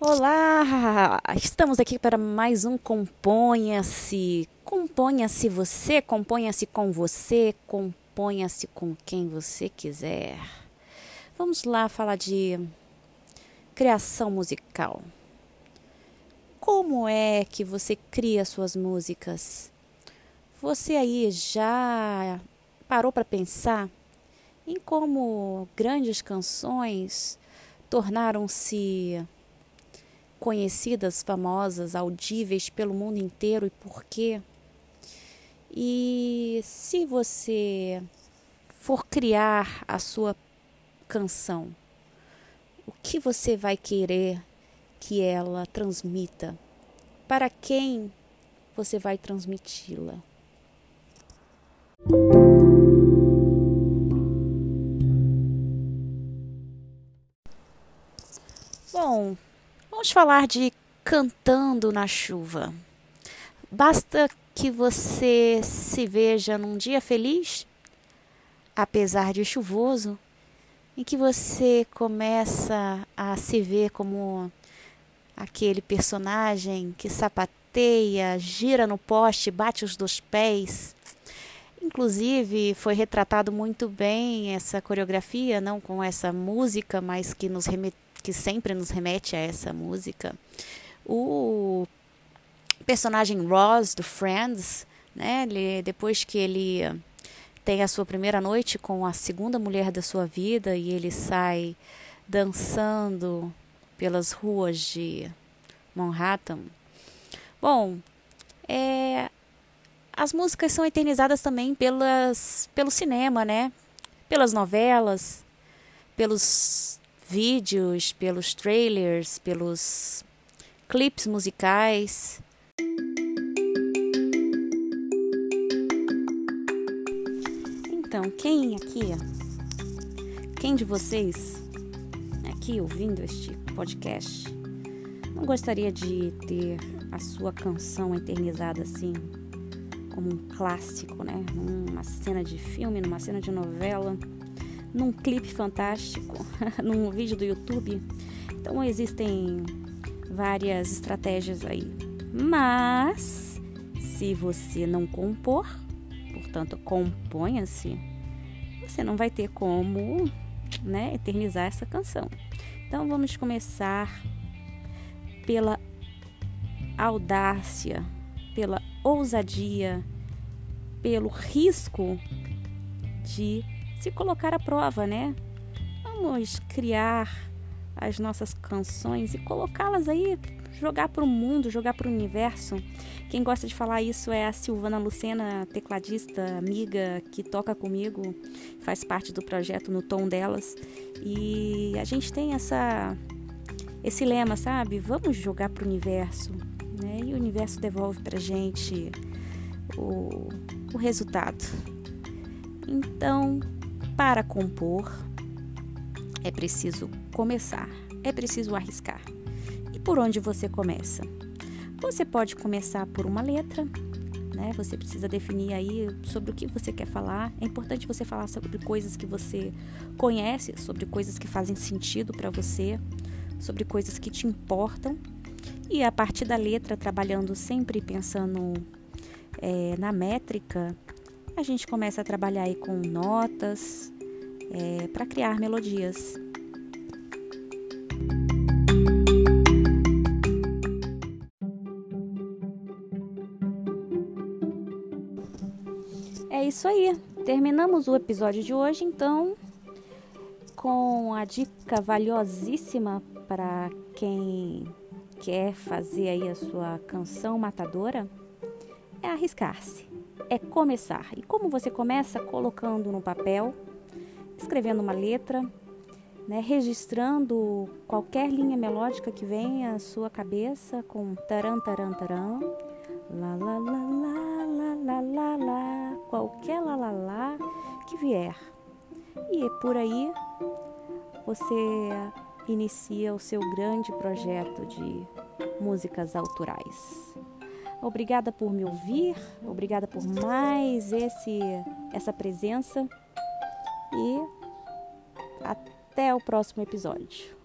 Olá! Estamos aqui para mais um Componha-se. Componha-se você, componha-se com você, componha-se com quem você quiser. Vamos lá falar de criação musical. Como é que você cria suas músicas? Você aí já parou para pensar em como grandes canções tornaram-se conhecidas, famosas, audíveis pelo mundo inteiro e por quê? E se você for criar a sua canção, o que você vai querer que ela transmita? Para quem você vai transmiti-la? Bom, vamos falar de cantando na chuva. Basta que você se veja num dia feliz, apesar de chuvoso, em que você começa a se ver como aquele personagem que sapateia, gira no poste, bate os dois pés. Inclusive, foi retratado muito bem essa coreografia, não com essa música, mas que nos remete que sempre nos remete a essa música. O personagem Ross do Friends, né? Ele, depois que ele tem a sua primeira noite com a segunda mulher da sua vida e ele sai dançando pelas ruas de Manhattan. Bom, é, as músicas são eternizadas também pelas, pelo cinema, né? Pelas novelas, pelos vídeos, pelos trailers, pelos clipes musicais. Então, quem aqui, quem de vocês aqui ouvindo este podcast não gostaria de ter a sua canção eternizada assim, como um clássico, né? Numa cena de filme, numa cena de novela? Num clipe fantástico, num vídeo do YouTube. Então existem várias estratégias aí. Mas se você não compor, portanto, componha-se, você não vai ter como, né, eternizar essa canção. Então vamos começar pela audácia, pela ousadia, pelo risco de se colocar à prova, né? Vamos criar as nossas canções e colocá-las aí, jogar para o mundo, jogar para o universo. Quem gosta de falar isso é a Silvana Lucena, tecladista, amiga que toca comigo, faz parte do projeto No Tom Delas. E a gente tem essa esse lema, sabe? Vamos jogar para o universo, né? E o universo devolve para gente o, o resultado. Então, para compor, é preciso começar, é preciso arriscar. E por onde você começa? Você pode começar por uma letra, né? Você precisa definir aí sobre o que você quer falar. É importante você falar sobre coisas que você conhece, sobre coisas que fazem sentido para você, sobre coisas que te importam. E a partir da letra, trabalhando sempre pensando é, na métrica, a gente começa a trabalhar aí com notas é, para criar melodias. É isso aí. Terminamos o episódio de hoje, então, com a dica valiosíssima para quem quer fazer aí a sua canção matadora, é arriscar-se é começar. E como você começa? Colocando no papel, escrevendo uma letra, né, registrando qualquer linha melódica que venha à sua cabeça com taran, taran, taran, lá, lá, lá, lá, lá, lá, lá, lá, qualquer lá, lá, lá que vier. E por aí você inicia o seu grande projeto de músicas autorais. Obrigada por me ouvir, obrigada por mais esse essa presença e até o próximo episódio.